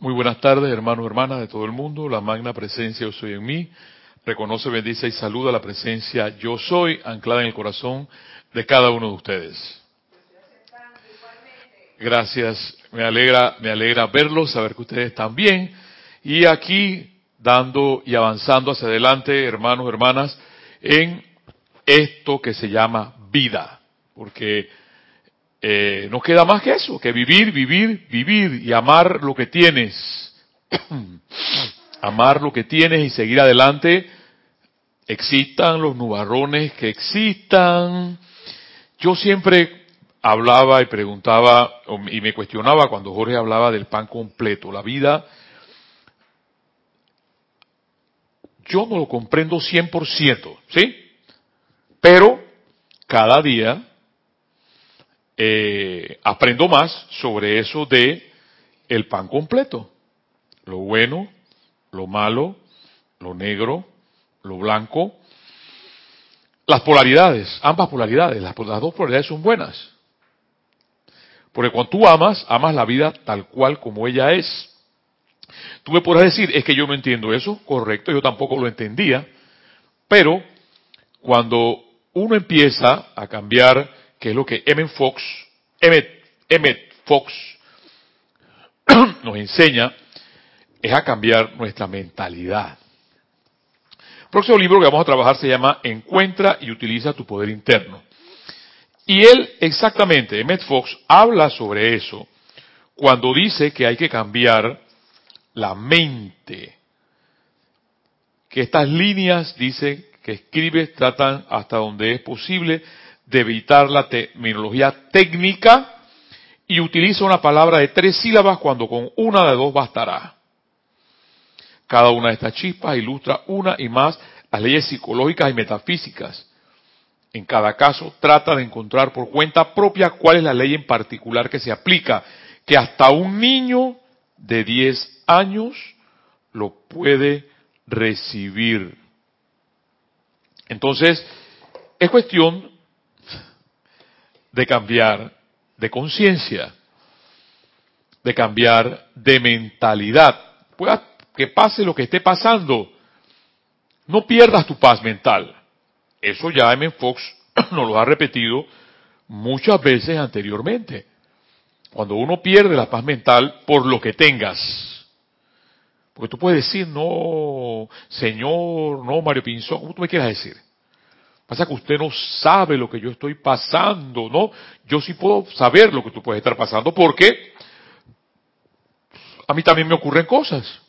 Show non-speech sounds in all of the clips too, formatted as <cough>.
Muy buenas tardes, hermanos y hermanas de todo el mundo. La magna presencia yo soy en mí. Reconoce, bendice y saluda la presencia yo soy anclada en el corazón de cada uno de ustedes. Gracias, me alegra, me alegra verlos, saber que ustedes están bien. Y aquí dando y avanzando hacia adelante, hermanos, hermanas, en esto que se llama vida. Porque eh, no queda más que eso, que vivir, vivir, vivir y amar lo que tienes. <clears throat> amar lo que tienes y seguir adelante. Existan los nubarrones que existan. Yo siempre hablaba y preguntaba y me cuestionaba cuando Jorge hablaba del pan completo. La vida, yo no lo comprendo 100%, ¿sí? Pero cada día eh, aprendo más sobre eso de el pan completo. Lo bueno, lo malo, lo negro, lo blanco. Las polaridades, ambas polaridades, las, las dos polaridades son buenas. Porque cuando tú amas, amas la vida tal cual como ella es. Tú me podrás decir, es que yo no entiendo eso, correcto, yo tampoco lo entendía, pero cuando uno empieza a cambiar que es lo que Emmett Fox, Emmett, Fox <clears throat> nos enseña, es a cambiar nuestra mentalidad. El próximo libro que vamos a trabajar se llama Encuentra y utiliza tu poder interno. Y él exactamente, Emmett Fox, habla sobre eso cuando dice que hay que cambiar la mente. Que estas líneas, dice, que escribes tratan hasta donde es posible de evitar la terminología técnica y utiliza una palabra de tres sílabas cuando con una de dos bastará. Cada una de estas chispas ilustra una y más las leyes psicológicas y metafísicas. En cada caso trata de encontrar por cuenta propia cuál es la ley en particular que se aplica, que hasta un niño de 10 años lo puede recibir. Entonces, es cuestión de cambiar de conciencia, de cambiar de mentalidad. Pueda que pase lo que esté pasando, no pierdas tu paz mental. Eso ya M. Fox <clears throat> nos lo ha repetido muchas veces anteriormente. Cuando uno pierde la paz mental por lo que tengas. Porque tú puedes decir, no, señor, no, Mario Pinzón, ¿cómo tú me quieras decir? Pasa que usted no sabe lo que yo estoy pasando, ¿no? Yo sí puedo saber lo que tú puedes estar pasando porque a mí también me ocurren cosas.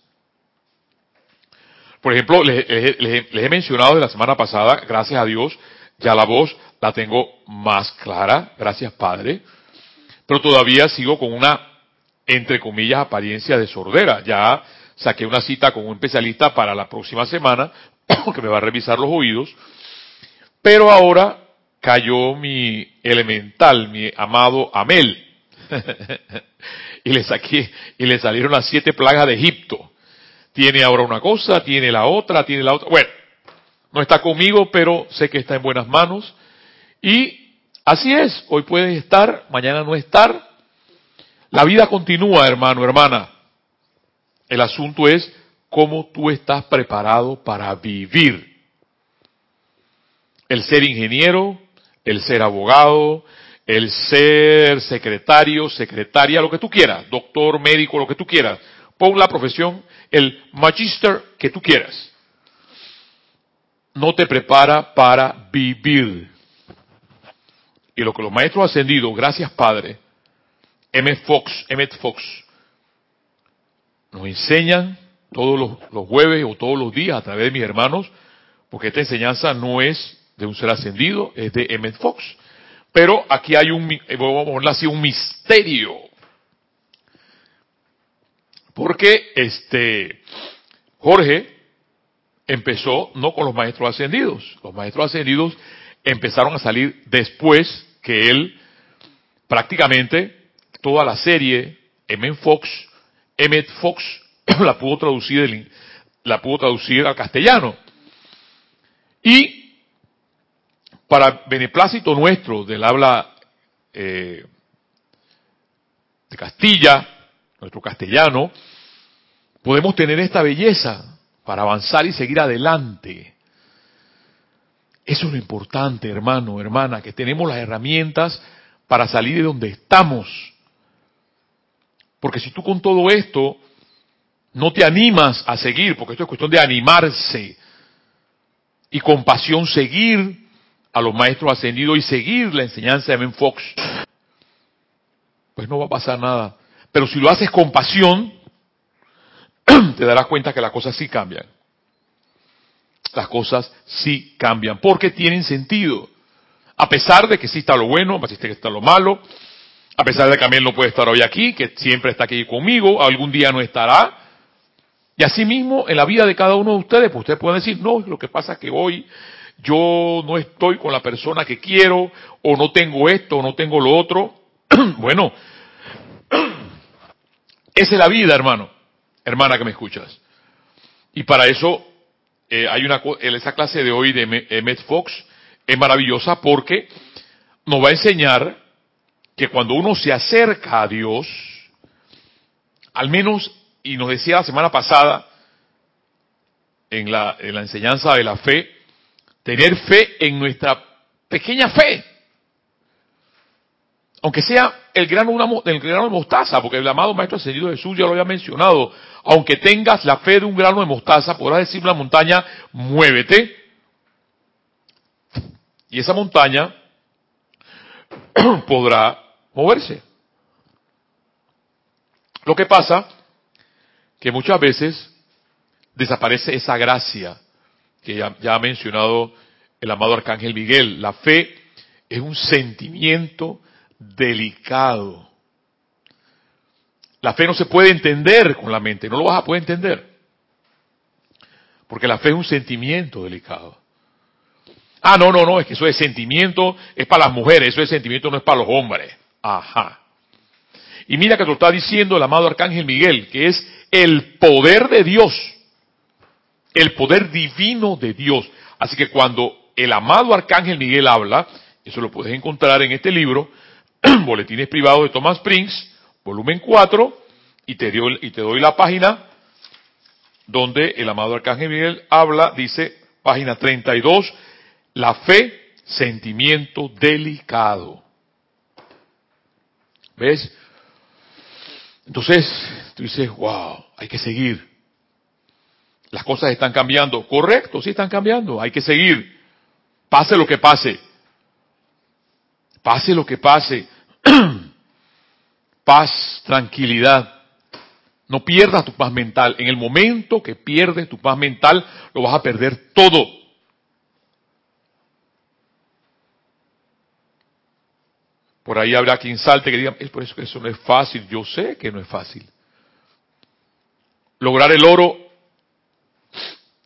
Por ejemplo, les, he mencionado de la semana pasada, gracias a Dios, ya la voz la tengo más clara, gracias Padre, pero todavía sigo con una, entre comillas, apariencia de sordera. Ya saqué una cita con un especialista para la próxima semana, <coughs> que me va a revisar los oídos, pero ahora cayó mi elemental, mi amado Amel. <laughs> y le saqué, y le salieron las siete plagas de Egipto. Tiene ahora una cosa, tiene la otra, tiene la otra. Bueno, no está conmigo, pero sé que está en buenas manos. Y así es, hoy puedes estar, mañana no estar. La vida continúa, hermano, hermana. El asunto es cómo tú estás preparado para vivir el ser ingeniero, el ser abogado, el ser secretario, secretaria, lo que tú quieras, doctor, médico, lo que tú quieras. Pon la profesión, el magister que tú quieras. No te prepara para vivir. Y lo que los maestros ascendidos, gracias Padre, M. Fox, Emmett Fox, nos enseñan todos los, los jueves o todos los días a través de mis hermanos, porque esta enseñanza no es de un ser ascendido, es de Emmett Fox. Pero aquí hay un, eh, vamos a así, un misterio. Porque este, Jorge empezó no con los maestros ascendidos. Los maestros ascendidos empezaron a salir después que él, prácticamente, toda la serie, Emmett Fox, Emmett Fox, <clears throat> la pudo traducir, la pudo traducir al castellano. Y para beneplácito nuestro del habla eh, de Castilla, nuestro castellano, podemos tener esta belleza para avanzar y seguir adelante. Eso es lo importante, hermano, hermana, que tenemos las herramientas para salir de donde estamos. Porque si tú con todo esto no te animas a seguir, porque esto es cuestión de animarse y con pasión seguir a los maestros ascendidos y seguir la enseñanza de Ben Fox, pues no va a pasar nada. Pero si lo haces con pasión, <clears throat> te darás cuenta que las cosas sí cambian. Las cosas sí cambian, porque tienen sentido. A pesar de que sí está lo bueno, a pesar de que está lo malo, a pesar de que también no puede estar hoy aquí, que siempre está aquí conmigo, algún día no estará. Y así mismo, en la vida de cada uno de ustedes, pues ustedes pueden decir, no, lo que pasa es que hoy yo no estoy con la persona que quiero, o no tengo esto, o no tengo lo otro. <clears throat> bueno, <clears throat> esa es la vida, hermano hermana que me escuchas. Y para eso eh, hay una esa clase de hoy de Emmett Fox es maravillosa porque nos va a enseñar que cuando uno se acerca a Dios, al menos, y nos decía la semana pasada en la, en la enseñanza de la fe, tener fe en nuestra pequeña fe. Aunque sea el grano, del grano de mostaza, porque el amado Maestro Ascendido Jesús ya lo había mencionado, aunque tengas la fe de un grano de mostaza, podrás decir una montaña, muévete, y esa montaña <clears throat> podrá moverse. Lo que pasa que muchas veces desaparece esa gracia que ya, ha mencionado el amado Arcángel Miguel. La fe es un sentimiento delicado. La fe no se puede entender con la mente, no lo vas a poder entender. Porque la fe es un sentimiento delicado. Ah, no, no, no, es que eso es sentimiento, es para las mujeres, eso es sentimiento, no es para los hombres. Ajá. Y mira que te lo está diciendo el amado Arcángel Miguel, que es el poder de Dios, el poder divino de Dios. Así que cuando el amado Arcángel Miguel habla, eso lo puedes encontrar en este libro, <clears throat> Boletines Privados de Thomas Prince, volumen 4, y te, y te doy la página donde el amado Arcángel Miguel habla, dice, página 32, la fe, sentimiento delicado. ¿Ves? Entonces, tú dices, wow, hay que seguir. Las cosas están cambiando. Correcto, sí están cambiando. Hay que seguir. Pase lo que pase. Pase lo que pase, <clears throat> paz, tranquilidad. No pierdas tu paz mental. En el momento que pierdes tu paz mental, lo vas a perder todo. Por ahí habrá quien salte que diga, es por eso que eso no es fácil. Yo sé que no es fácil. Lograr el oro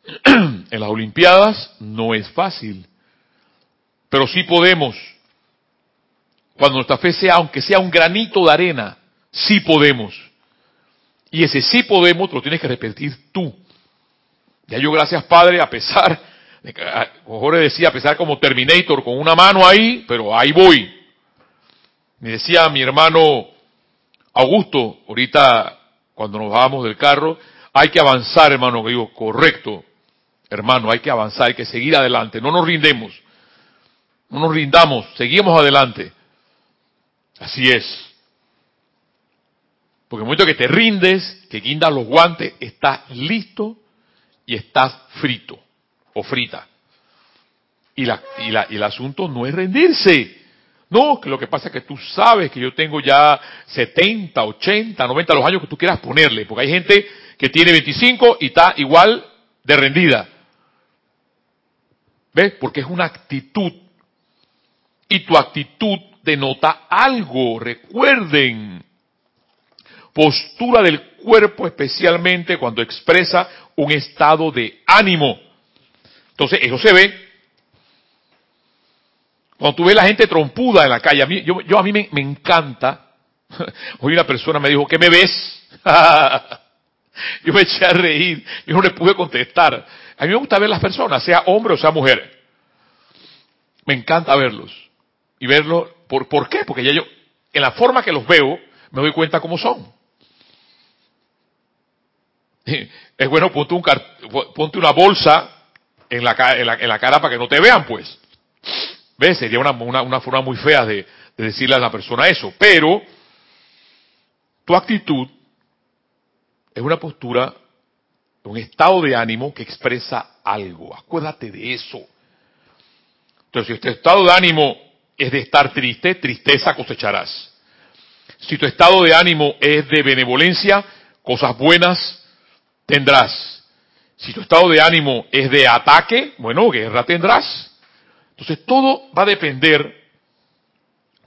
<clears throat> en las Olimpiadas no es fácil. Pero sí podemos cuando nuestra fe sea, aunque sea un granito de arena, sí podemos. Y ese sí podemos lo tienes que repetir tú. Ya yo, gracias Padre, a pesar, de Jorge decía, a pesar como Terminator, con una mano ahí, pero ahí voy. Me decía mi hermano Augusto, ahorita cuando nos bajamos del carro, hay que avanzar, hermano, que digo, correcto, hermano, hay que avanzar, hay que seguir adelante, no nos rindemos, no nos rindamos, seguimos adelante. Así es. Porque en el momento que te rindes, que guindas los guantes, estás listo y estás frito o frita. Y, la, y, la, y el asunto no es rendirse. No, que lo que pasa es que tú sabes que yo tengo ya 70, 80, 90, los años que tú quieras ponerle. Porque hay gente que tiene 25 y está igual de rendida. ¿Ves? Porque es una actitud. Y tu actitud denota algo. Recuerden, postura del cuerpo especialmente cuando expresa un estado de ánimo. Entonces, eso se ve. Cuando tú ves la gente trompuda en la calle, a mí, yo, a mí me, me encanta. <laughs> Hoy una persona me dijo, ¿qué me ves? <laughs> <laughs> yo me eché a reír, yo no le pude contestar. A mí me gusta ver las personas, sea hombre o sea mujer. Me encanta verlos. Y verlo ¿Por, qué? Porque ya yo, en la forma que los veo, me doy cuenta cómo son. <laughs> es bueno ponte, un ponte una bolsa en la, en, la, en la, cara para que no te vean, pues. ¿Ves? Sería una, una, una forma muy fea de, de decirle a la persona eso. Pero tu actitud es una postura, un estado de ánimo que expresa algo. Acuérdate de eso. Entonces, si tu estado de ánimo es de estar triste, tristeza cosecharás. Si tu estado de ánimo es de benevolencia, cosas buenas tendrás. Si tu estado de ánimo es de ataque, bueno, guerra tendrás. Entonces todo va a depender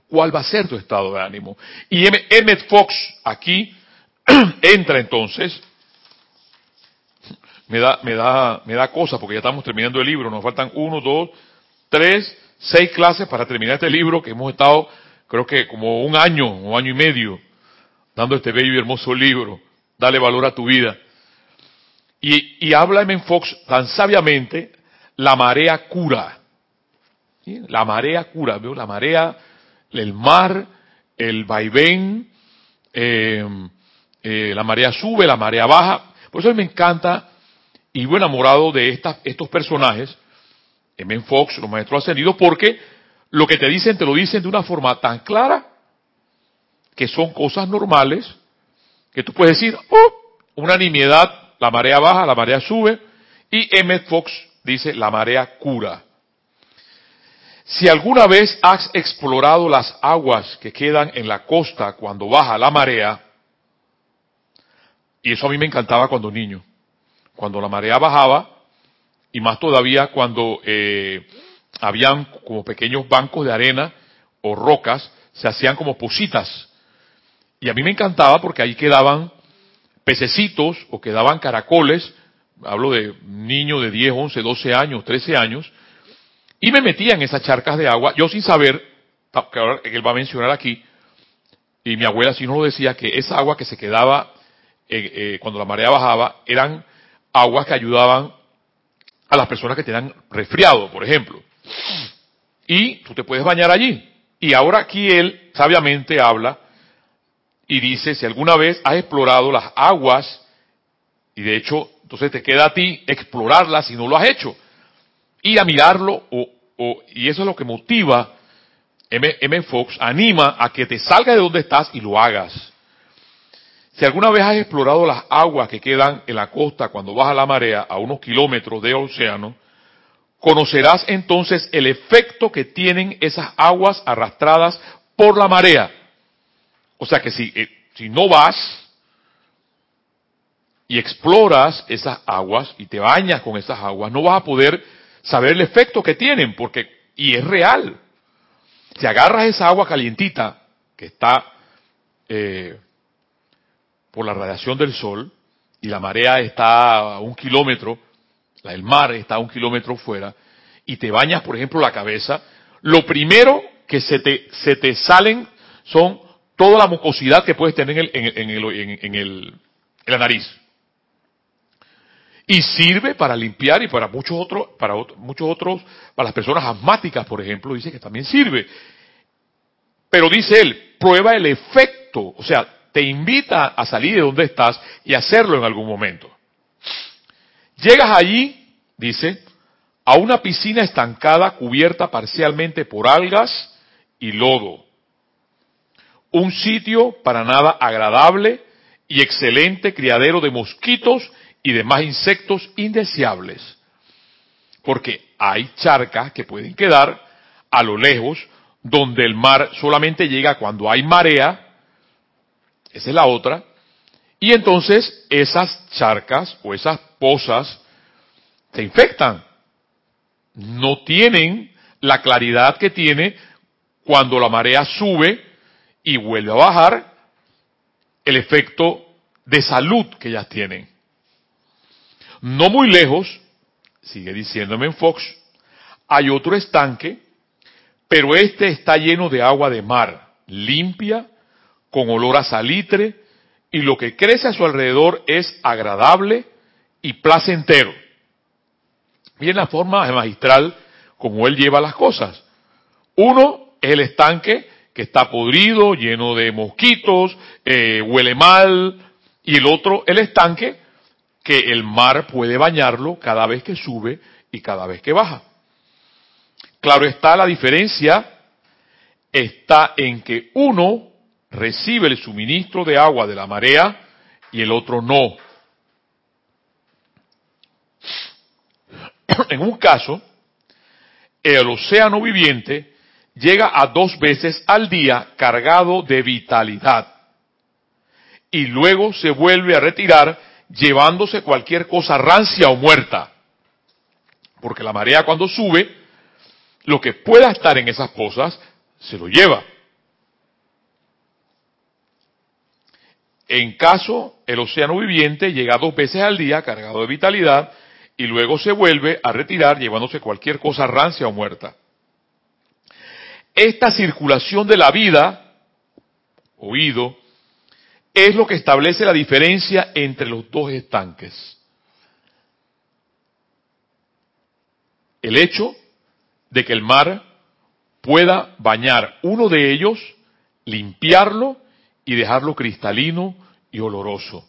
cuál va a ser tu estado de ánimo. Y Emmett Fox aquí <clears throat> entra entonces, me da, me da, me da cosa porque ya estamos terminando el libro, nos faltan uno, dos, tres, seis clases para terminar este libro que hemos estado, creo que como un año, un año y medio, dando este bello y hermoso libro, dale valor a tu vida. Y, y habla M. Fox tan sabiamente, la marea cura. La marea cura, veo la marea, el mar, el vaivén, eh, eh, la marea sube, la marea baja. Por eso me encanta y vivo enamorado de estos personajes, M. Fox, los maestros ascendidos, porque lo que te dicen te lo dicen de una forma tan clara que son cosas normales que tú puedes decir, oh, una nimiedad, la marea baja, la marea sube, y M. Fox dice, la marea cura. Si alguna vez has explorado las aguas que quedan en la costa cuando baja la marea, y eso a mí me encantaba cuando niño, cuando la marea bajaba, y más todavía cuando eh, habían como pequeños bancos de arena o rocas, se hacían como positas. Y a mí me encantaba porque ahí quedaban pececitos o quedaban caracoles, hablo de niños de 10, 11, 12 años, 13 años, y me metía en esas charcas de agua, yo sin saber, que ahora él va a mencionar aquí, y mi abuela sí nos lo decía, que esa agua que se quedaba eh, eh, cuando la marea bajaba eran aguas que ayudaban a las personas que tenían resfriado, por ejemplo. Y tú te puedes bañar allí. Y ahora aquí él sabiamente habla y dice, si alguna vez has explorado las aguas, y de hecho, entonces te queda a ti explorarlas si no lo has hecho. Y a mirarlo, o, o, y eso es lo que motiva M. M. Fox, anima a que te salgas de donde estás y lo hagas. Si alguna vez has explorado las aguas que quedan en la costa cuando baja la marea a unos kilómetros de océano, conocerás entonces el efecto que tienen esas aguas arrastradas por la marea. O sea que si, eh, si no vas y exploras esas aguas y te bañas con esas aguas, no vas a poder saber el efecto que tienen, porque, y es real. Si agarras esa agua calientita que está eh, por la radiación del sol y la marea está a un kilómetro, el mar está a un kilómetro fuera, y te bañas, por ejemplo, la cabeza, lo primero que se te, se te salen son toda la mucosidad que puedes tener en, el, en, el, en, el, en la nariz. Y sirve para limpiar y para muchos otros, para muchos otros, para las personas asmáticas, por ejemplo, dice que también sirve. Pero dice él, prueba el efecto, o sea, te invita a salir de donde estás y hacerlo en algún momento. Llegas allí, dice, a una piscina estancada cubierta parcialmente por algas y lodo. Un sitio para nada agradable y excelente criadero de mosquitos y demás insectos indeseables. Porque hay charcas que pueden quedar a lo lejos donde el mar solamente llega cuando hay marea esa es la otra. Y entonces esas charcas o esas pozas se infectan. No tienen la claridad que tiene cuando la marea sube y vuelve a bajar el efecto de salud que ellas tienen. No muy lejos, sigue diciéndome en Fox, hay otro estanque, pero este está lleno de agua de mar, limpia con olor a salitre, y lo que crece a su alrededor es agradable y placentero. Miren la forma magistral como él lleva las cosas. Uno es el estanque que está podrido, lleno de mosquitos, eh, huele mal, y el otro, el estanque que el mar puede bañarlo cada vez que sube y cada vez que baja. Claro está, la diferencia está en que uno recibe el suministro de agua de la marea y el otro no. <clears throat> En un caso, el océano viviente llega a dos veces al día cargado de vitalidad y luego se vuelve a retirar llevándose cualquier cosa rancia o muerta. Porque la marea cuando sube, lo que pueda estar en esas cosas se lo lleva. En caso, el océano viviente llega dos veces al día cargado de vitalidad y luego se vuelve a retirar llevándose cualquier cosa rancia o muerta. Esta circulación de la vida, oído, es lo que establece la diferencia entre los dos estanques. El hecho de que el mar pueda bañar uno de ellos, limpiarlo y dejarlo cristalino y oloroso.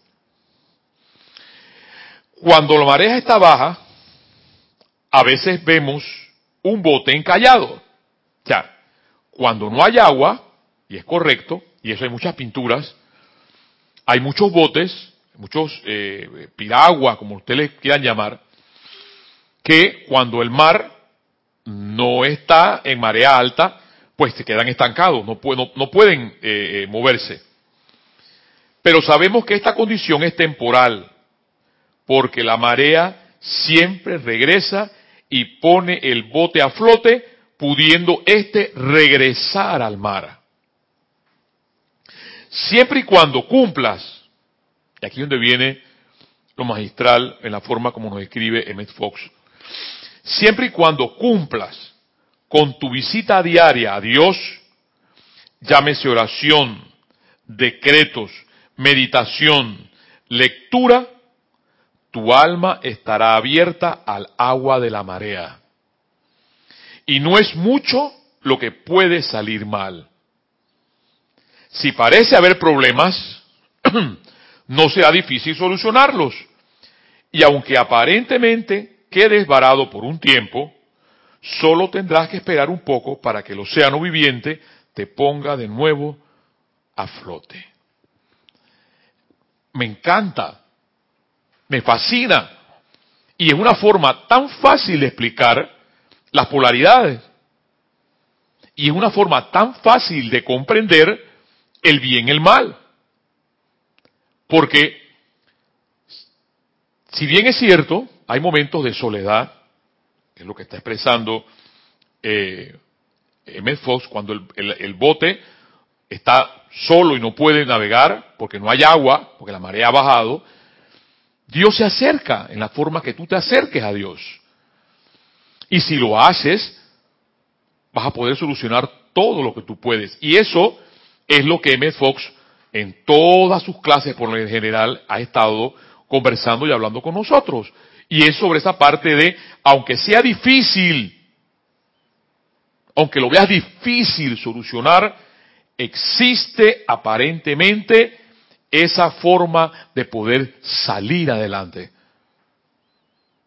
Cuando la marea está baja, a veces vemos un bote encallado. Ya, cuando no hay agua, y es correcto, y eso hay muchas pinturas, hay muchos botes, muchos eh, piragua, como ustedes quieran llamar, que cuando el mar no está en marea alta, pues se quedan estancados, no, no pueden eh, eh, moverse. Pero sabemos que esta condición es temporal, porque la marea siempre regresa y pone el bote a flote, pudiendo éste regresar al mar. Siempre y cuando cumplas, y aquí es donde viene lo magistral en la forma como nos escribe Emmett Fox, siempre y cuando cumplas con tu visita diaria a Dios, llámese oración, decretos, meditación, lectura, tu alma estará abierta al agua de la marea. Y no es mucho lo que puede salir mal. Si parece haber problemas, <clears throat> no será difícil solucionarlos. Y aunque aparentemente quedes varado por un tiempo, solo tendrás que esperar un poco para que el océano viviente te ponga de nuevo a flote. Me encanta, me fascina, y es una forma tan fácil de explicar las polaridades, y es una forma tan fácil de comprender el bien y el mal. Porque, si bien es cierto, hay momentos de soledad, es lo que está expresando eh, Fox, cuando el, bote está solo y no puede navegar porque no hay agua, porque la marea ha bajado, Dios se acerca en la forma que tú te acerques a Dios. Y si lo haces, vas a poder solucionar todo lo que tú puedes. Y eso es lo que M. Fox en todas sus clases por lo general ha estado conversando y hablando con nosotros. Y es sobre esa parte de, aunque sea difícil, aunque lo veas difícil solucionar, existe aparentemente esa forma de poder salir adelante.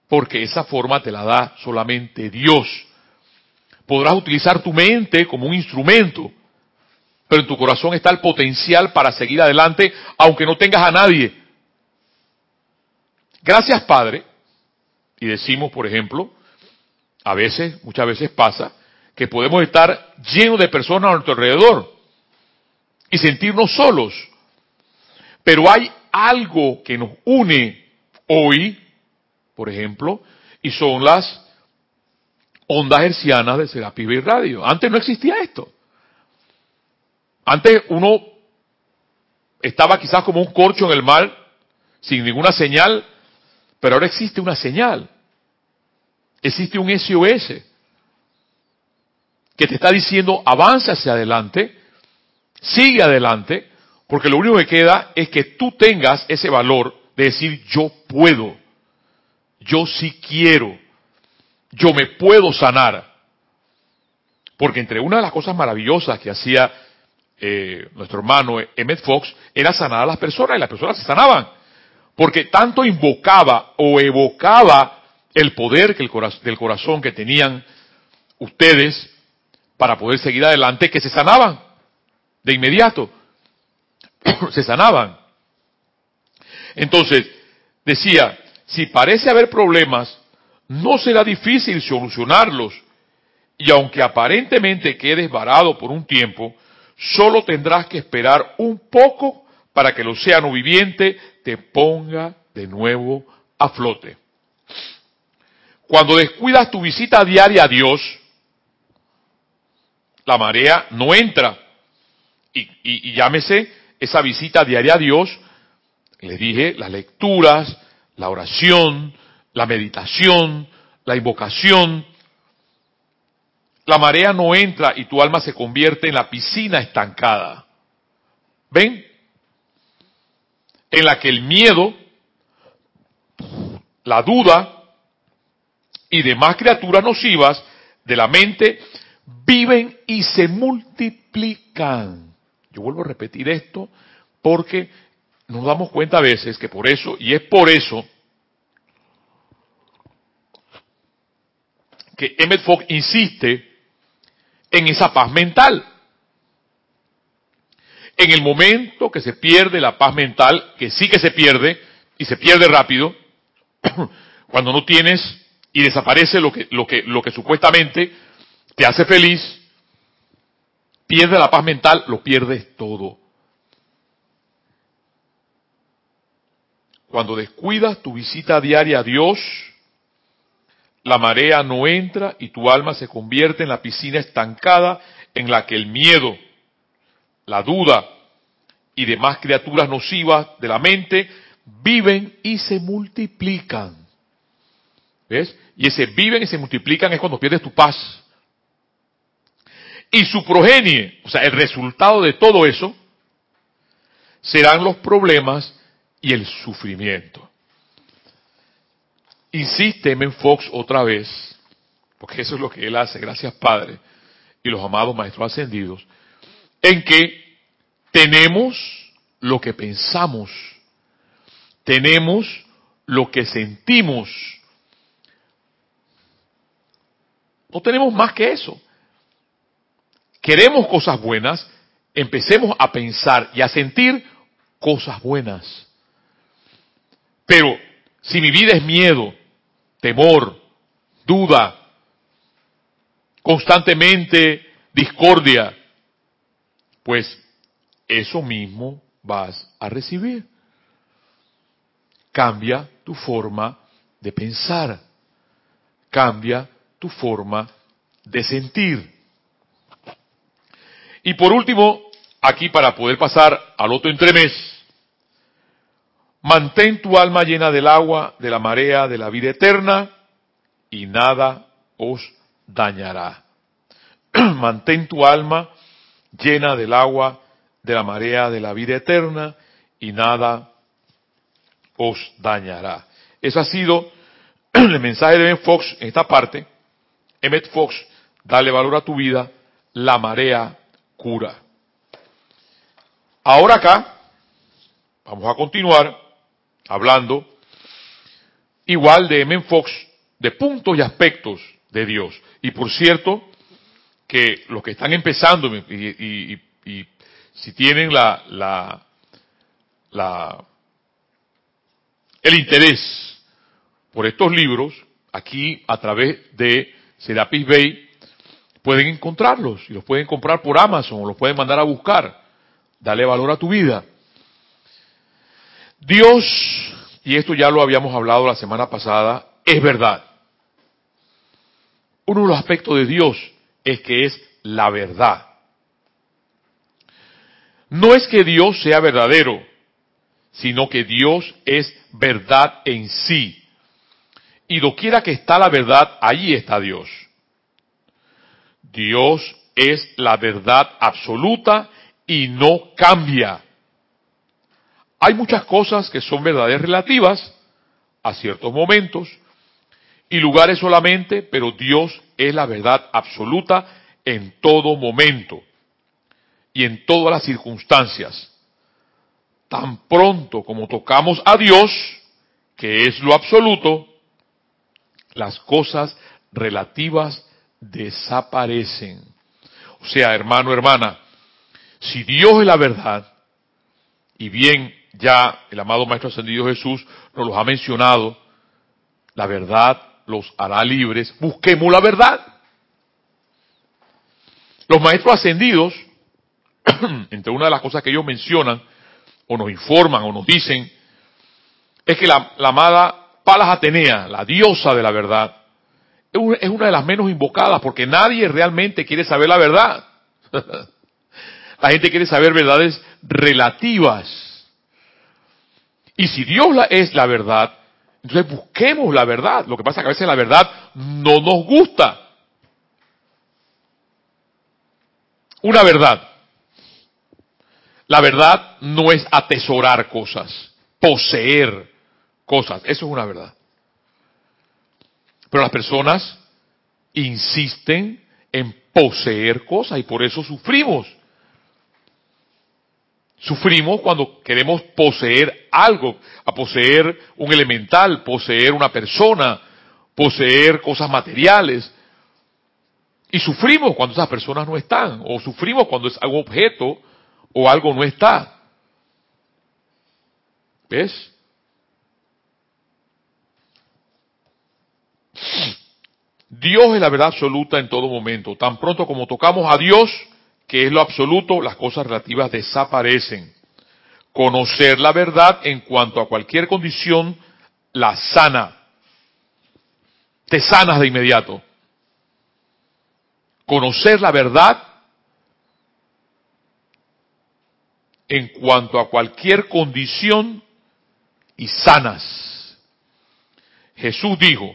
Porque esa forma te la da solamente Dios. Podrás utilizar tu mente como un instrumento, pero en tu corazón está el potencial para seguir adelante, aunque no tengas a nadie. Gracias, Padre. Y decimos, por ejemplo, a veces, muchas veces pasa, que podemos estar llenos de personas a nuestro alrededor y sentirnos solos. Pero hay algo que nos une hoy, por ejemplo, y son las ondas hercianas de Serapis Bay Radio. Antes no existía esto. Antes uno estaba quizás como un corcho en el mar, sin ninguna señal, pero ahora existe una señal. Existe un SOS que te está diciendo avanza hacia adelante, sigue adelante, porque lo único que queda es que tú tengas ese valor de decir yo puedo, yo sí quiero, yo me puedo sanar. Porque entre una de las cosas maravillosas que hacía eh, nuestro hermano Emmett Fox era sanar a las personas y las personas se sanaban. porque tanto invocaba o evocaba el poder que el del corazón que tenían ustedes para poder seguir adelante, que se sanaban de inmediato. <coughs> se sanaban. Entonces, decía, si parece haber problemas, no será difícil solucionarlos. Y aunque aparentemente quedes varado por un tiempo, solo tendrás que esperar un poco para que el océano viviente te ponga de nuevo a flote. Cuando descuidas tu visita diaria a Dios, la marea no entra. Y, llámese esa visita diaria a Dios, les dije, las lecturas, la oración, la meditación, la invocación. La marea no entra y tu alma se convierte en la piscina estancada. ¿Ven? En la que el miedo, la duda y demás criaturas nocivas de la mente viven y se multiplican. Yo vuelvo a repetir esto porque nos damos cuenta a veces que por eso, y es por eso, que Emmett Fox insiste en esa paz mental. En el momento que se pierde la paz mental, que sí que se pierde, y se pierde rápido, <coughs> cuando no tienes y desaparece lo que, lo que, lo que supuestamente te hace feliz, pierde la paz mental, lo pierdes todo. Cuando descuidas tu visita diaria a Dios, la marea no entra y tu alma se convierte en la piscina estancada en la que el miedo, la duda y demás criaturas nocivas de la mente viven y se multiplican. ¿Ves? Y ese viven y se multiplican es cuando pierdes tu paz. Y su progenie, o sea, el resultado de todo eso, serán los problemas y el sufrimiento. Insiste en Fox otra vez, porque eso es lo que él hace, gracias Padre y los amados Maestros Ascendidos, en que tenemos lo que pensamos, tenemos lo que sentimos. No tenemos más que eso. Queremos cosas buenas, empecemos a pensar y a sentir cosas buenas. Pero si mi vida es miedo, temor, duda, constantemente discordia, pues eso mismo vas a recibir. Cambia tu forma de pensar. Cambia tu forma de sentir. Y por último, aquí para poder pasar al otro entremés, Mantén tu alma llena del agua, de la marea, de la vida eterna, y nada os dañará. <clears throat> Mantén tu alma llena del agua, de la marea, de la vida eterna, y nada os dañará. Eso ha sido <clears throat> el mensaje de Emmett Fox en esta parte. Emmett Fox, dale valor a tu vida, la marea cura. Ahora acá, vamos a continuar hablando igual de M. Fox de puntos y aspectos de Dios. Y por cierto, que los que están empezando y, si tienen la, la, la, el interés por estos libros, aquí a través de Serapis Bay, pueden encontrarlos y los pueden comprar por Amazon o los pueden mandar a buscar. Dale valor a tu vida. Dios, y esto ya lo habíamos hablado la semana pasada, es verdad. Uno de los aspectos de Dios es que es la verdad. No es que Dios sea verdadero, sino que Dios es verdad en sí. Y doquiera que está la verdad, allí está Dios. Dios es la verdad absoluta y no cambia. Hay muchas cosas que son verdades relativas a ciertos momentos y lugares solamente, pero Dios es la verdad absoluta en todo momento y en todas las circunstancias. tan pronto como tocamos a Dios, que es lo absoluto, las cosas relativas desaparecen. O sea, hermano, hermana, si Dios es la verdad, y bien ya el amado Maestro Ascendido Jesús nos los ha mencionado, la verdad los hará libres, busquemos la verdad. Los Maestros Ascendidos, <clears throat> entre una de las cosas que ellos mencionan, o nos informan, o nos dicen, es que la, amada Palas Atenea, la diosa de la verdad, es una de las menos invocadas porque nadie realmente quiere saber la verdad. <laughs> la gente quiere saber verdades relativas. Y si Dios es la verdad, entonces busquemos la verdad. Lo que pasa es que a veces la verdad no nos gusta. Una verdad. La verdad no es atesorar cosas, poseer cosas. Eso es una verdad. Pero las personas insisten en poseer cosas y por eso sufrimos. Sufrimos cuando queremos poseer algo, a poseer un elemental, poseer una persona, poseer cosas materiales. Y sufrimos cuando esas personas no están, o sufrimos cuando es algún objeto o algo no está. ¿Ves? Dios es la verdad absoluta en todo momento. Tan pronto como tocamos a Dios, que es lo absoluto, las cosas relativas desaparecen. Conocer la verdad en cuanto a cualquier condición la sana. Te sanas de inmediato. Conocer la verdad en cuanto a cualquier condición y sanas. Jesús dijo,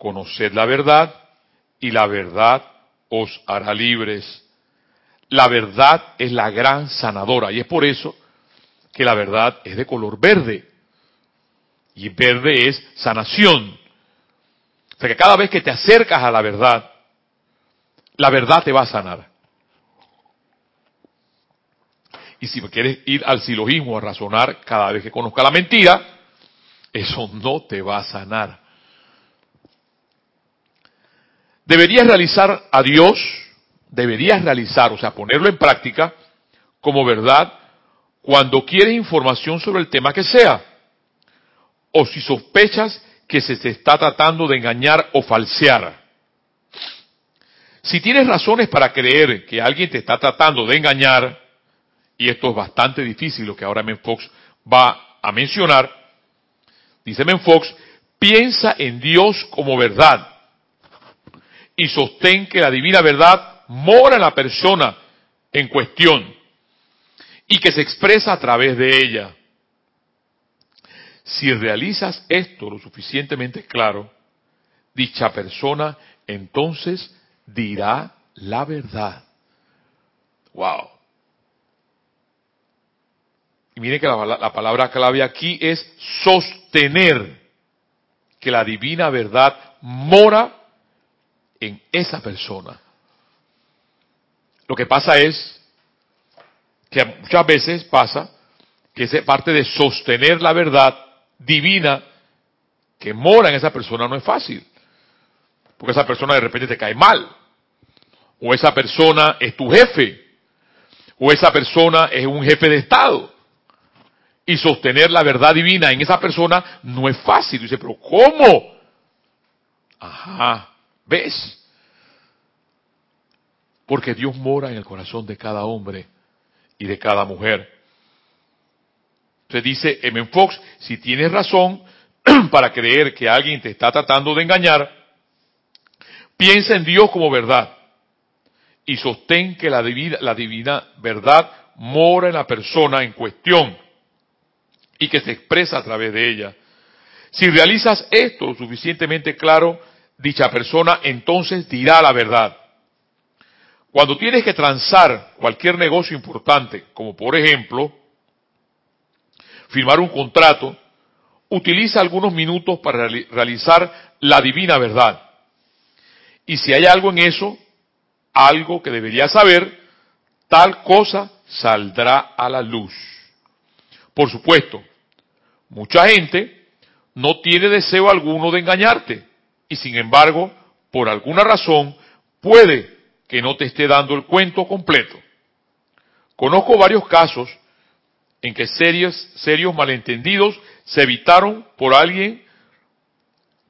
conoced la verdad y la verdad os hará libres. La verdad es la gran sanadora y es por eso que la verdad es de color verde. Y verde es sanación. O sea que cada vez que te acercas a la verdad, la verdad te va a sanar. Y si quieres ir al silogismo a razonar cada vez que conozca la mentira, eso no te va a sanar. Deberías realizar a Dios, deberías realizar, o sea, ponerlo en práctica como verdad cuando quieres información sobre el tema que sea, o si sospechas que se te está tratando de engañar o falsear. Si tienes razones para creer que alguien te está tratando de engañar, y esto es bastante difícil lo que ahora Fox va a mencionar, dice Fox, piensa en Dios como verdad y sostén que la divina verdad mora en la persona en cuestión y que se expresa a través de ella. Si realizas esto lo suficientemente claro, dicha persona entonces dirá la verdad. Wow. Y mire que la, la, palabra clave aquí es sostener que la divina verdad mora en esa persona. Lo que pasa es que muchas veces pasa que esa parte de sostener la verdad divina que mora en esa persona no es fácil. Porque esa persona de repente te cae mal. O esa persona es tu jefe. O esa persona es un jefe de Estado. Y sostener la verdad divina en esa persona no es fácil. Dice, pero ¿cómo? Ajá. ¿Ves? Porque Dios mora en el corazón de cada hombre y de cada mujer. Entonces dice M. Fox, si tienes razón <clears throat> para creer que alguien te está tratando de engañar, piensa en Dios como verdad y sostén que la divina, la divina verdad mora en la persona en cuestión y que se expresa a través de ella. Si realizas esto suficientemente claro, dicha persona entonces dirá la verdad. Cuando tienes que transar cualquier negocio importante, como por ejemplo firmar un contrato, utiliza algunos minutos para realizar la divina verdad. Y si hay algo en eso, algo que deberías saber, tal cosa saldrá a la luz. Por supuesto, mucha gente no tiene deseo alguno de engañarte y sin embargo, por alguna razón, puede que no te esté dando el cuento completo. Conozco varios casos en que serios, serios malentendidos se evitaron por alguien,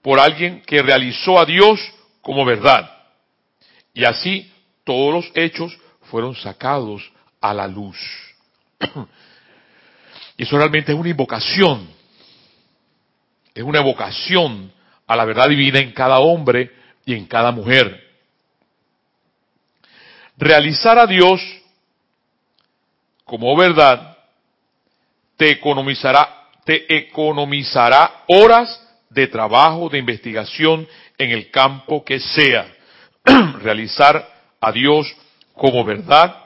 por alguien que realizó a Dios como verdad. Y así todos los hechos fueron sacados a la luz. <clears throat> y eso realmente es una invocación. Es una evocación a la verdad divina en cada hombre y en cada mujer. Realizar a Dios como verdad te economizará, horas de trabajo, de investigación en el campo que sea. <clears throat> Realizar a Dios como verdad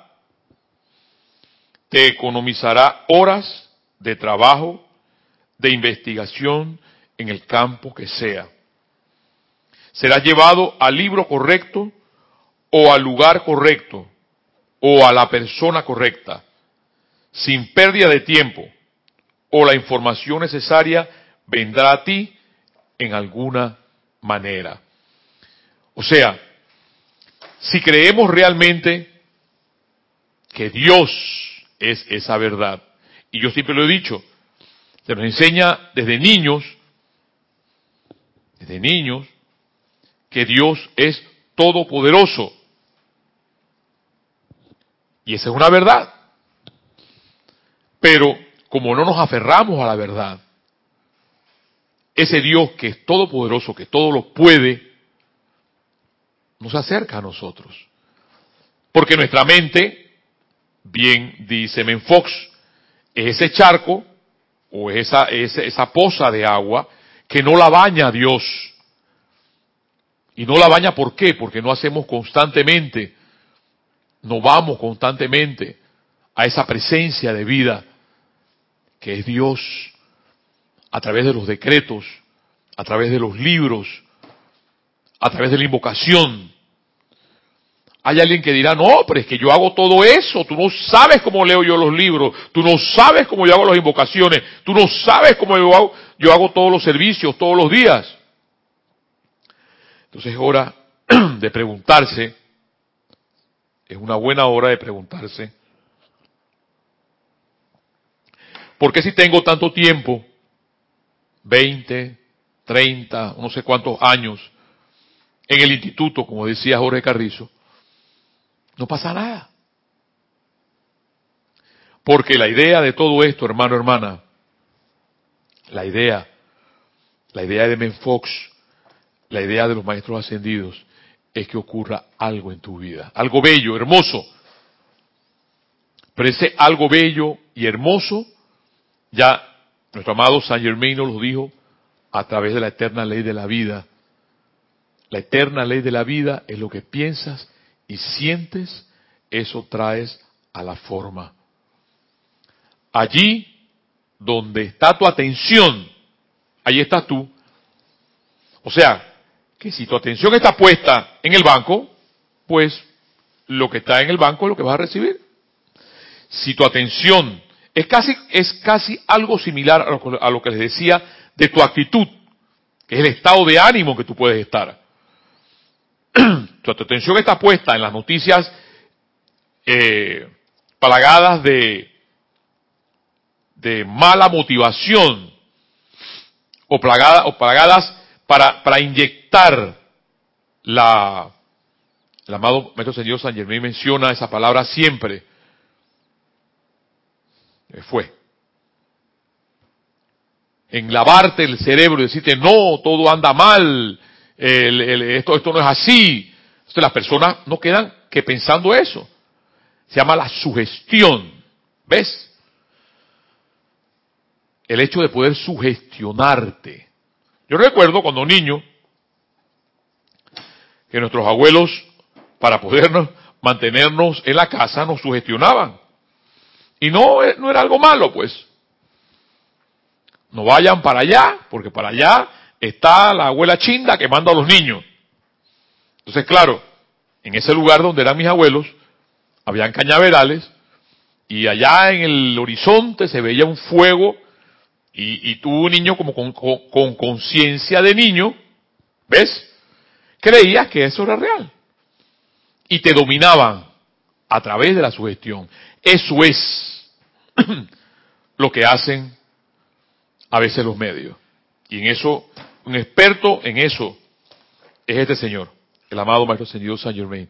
te economizará horas de trabajo, de investigación en el campo que sea. Será llevado al libro correcto o al lugar correcto o a la persona correcta, sin pérdida de tiempo, o la información necesaria vendrá a ti en alguna manera. O sea, si creemos realmente que Dios es esa verdad, y yo siempre lo he dicho, se nos enseña desde niños, desde niños, que Dios es todopoderoso. Y esa es una verdad. Pero como no nos aferramos a la verdad, ese Dios que es todopoderoso, que todo lo puede, nos acerca a nosotros. Porque nuestra mente, bien dice Menfox, es ese charco o es esa, esa poza de agua que no la baña Dios. Y no la baña ¿por qué? Porque no hacemos constantemente, no vamos constantemente a esa presencia de vida que es Dios a través de los decretos, a través de los libros, a través de la invocación. Hay alguien que dirá, no, pero es que yo hago todo eso, tú no sabes cómo leo yo los libros, tú no sabes cómo yo hago las invocaciones, tú no sabes cómo yo hago, yo hago todos los servicios todos los días. Entonces es hora <clears throat> de preguntarse, es una buena hora de preguntarse, ¿por qué si tengo tanto tiempo 20, 30, no sé cuántos años en el instituto, como decía Jorge Carrizo, no pasa nada. Porque la idea de todo esto, hermano, hermana, la idea, la idea de Menfox, la idea de los maestros ascendidos, es que ocurra algo en tu vida, algo bello, hermoso. Pero ese algo bello y hermoso, ya nuestro amado San Germain nos lo dijo a través de la eterna ley de la vida. La eterna ley de la vida es lo que piensas y sientes, eso traes a la forma. Allí donde está tu atención, ahí estás tú. O sea, que si tu atención está puesta en el banco, pues lo que está en el banco es lo que vas a recibir. Si tu atención es casi, es casi algo similar a lo, que les decía de tu actitud, que es el estado de ánimo que tú puedes estar. <clears throat> tu atención está puesta en las noticias eh, plagadas de, mala motivación o plagadas, o plagadas para, para inyectar la, el amado Maestro Señor San Germán menciona esa palabra siempre, eh, fue. En lavarte el cerebro y decirte, no, todo anda mal, esto, esto no es así. Las personas no quedan que pensando eso. Se llama la sugestión. ¿Ves? El hecho de poder sugestionarte. Yo recuerdo cuando niño que nuestros abuelos, para podernos mantenernos en la casa, nos sugestionaban. Y no, eh, no era algo malo, pues. No vayan para allá, porque para allá está la abuela chinda que manda a los niños. Entonces, claro, en ese lugar donde eran mis abuelos, habían cañaverales y allá en el horizonte se veía un fuego y, y tú, niño, como con conciencia de niño, ¿ves? Creías que eso era real. Y te dominaban a través de la sugestión. Eso es <clears throat> lo que hacen a veces los medios. Y en eso, un experto en eso es este señor, el amado Maestro Señor Saint Germain,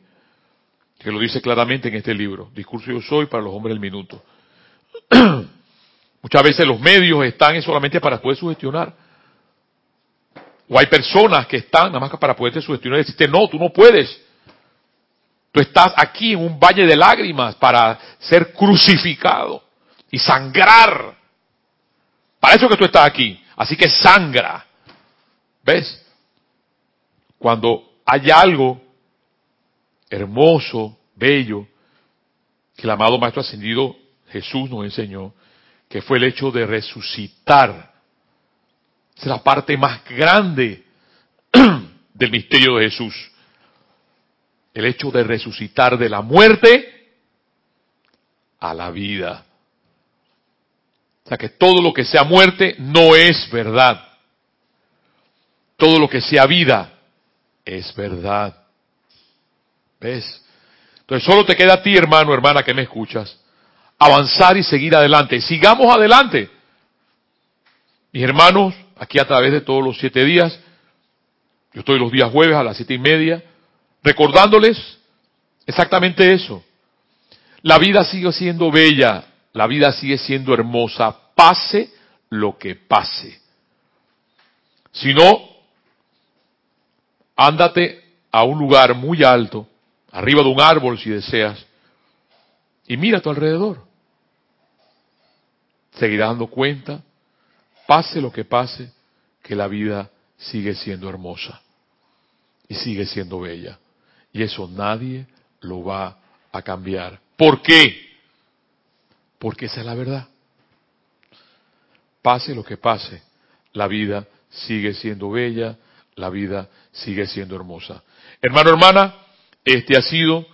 que lo dice claramente en este libro, Discurso Yo Soy para los Hombres del Minuto. <clears throat> Muchas veces los medios están solamente para poder sugestionar. O hay personas que están nada más para poderte sugestionar y decirte, no, tú no puedes. Tú estás aquí en un valle de lágrimas para ser crucificado y sangrar. Para eso que tú estás aquí. Así que sangra. ¿Ves? Cuando hay algo hermoso, bello, que el amado Maestro Ascendido Jesús nos enseñó, que fue el hecho de resucitar. Es la parte más grande <clears throat> del misterio de Jesús. El hecho de resucitar de la muerte a la vida. O sea que todo lo que sea muerte no es verdad. Todo lo que sea vida es verdad. ¿Ves? Entonces solo te queda a ti, hermano, hermana, que me escuchas, avanzar y seguir adelante. Sigamos adelante. Mis hermanos, aquí a través de todos los siete días, yo estoy los días jueves a las siete y media, recordándoles exactamente eso. La vida sigue siendo bella, la vida sigue siendo hermosa, pase lo que pase. Si no, ándate a un lugar muy alto, arriba de un árbol si deseas, y mira a tu alrededor. Seguirás dando cuenta, pase lo que pase, que la vida sigue siendo hermosa y sigue siendo bella. Y eso nadie lo va a cambiar. ¿Por qué? porque esa es la verdad. Pase lo que pase, la vida sigue siendo bella, la vida sigue siendo hermosa. Hermano, hermana, este ha sido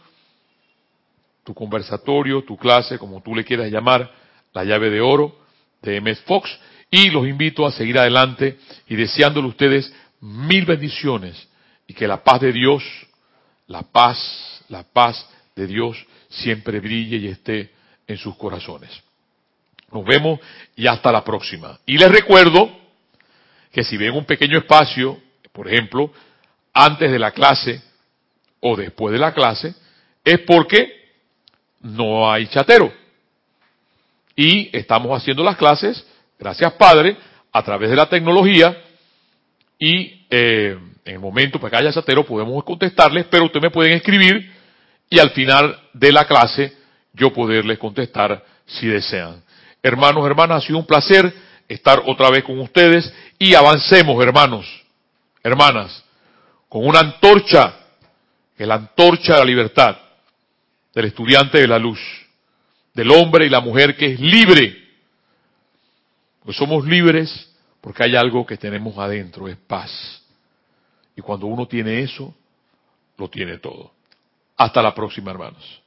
tu conversatorio, tu clase, como tú le quieras llamar, la llave de oro de MS Fox, y los invito a seguir adelante y deseándole a ustedes mil bendiciones y que la paz de Dios, la paz, la paz de Dios siempre brille y esté en sus corazones. Nos vemos y hasta la próxima. Y les recuerdo que si ven un pequeño espacio, por ejemplo, antes de la clase o después de la clase, es porque no hay chatero. Y estamos haciendo las clases, gracias Padre, a través de la tecnología y eh, en el momento para que haya chatero podemos contestarles, pero ustedes me pueden escribir y al final de la clase yo poderles contestar si desean. Hermanos, hermanas, ha sido un placer estar otra vez con ustedes y avancemos, hermanos, hermanas, con una antorcha, que es la antorcha de la libertad, del estudiante de la luz, del hombre y la mujer que es libre. Pues somos libres porque hay algo que tenemos adentro, es paz. Y cuando uno tiene eso, lo tiene todo. Hasta la próxima, hermanos.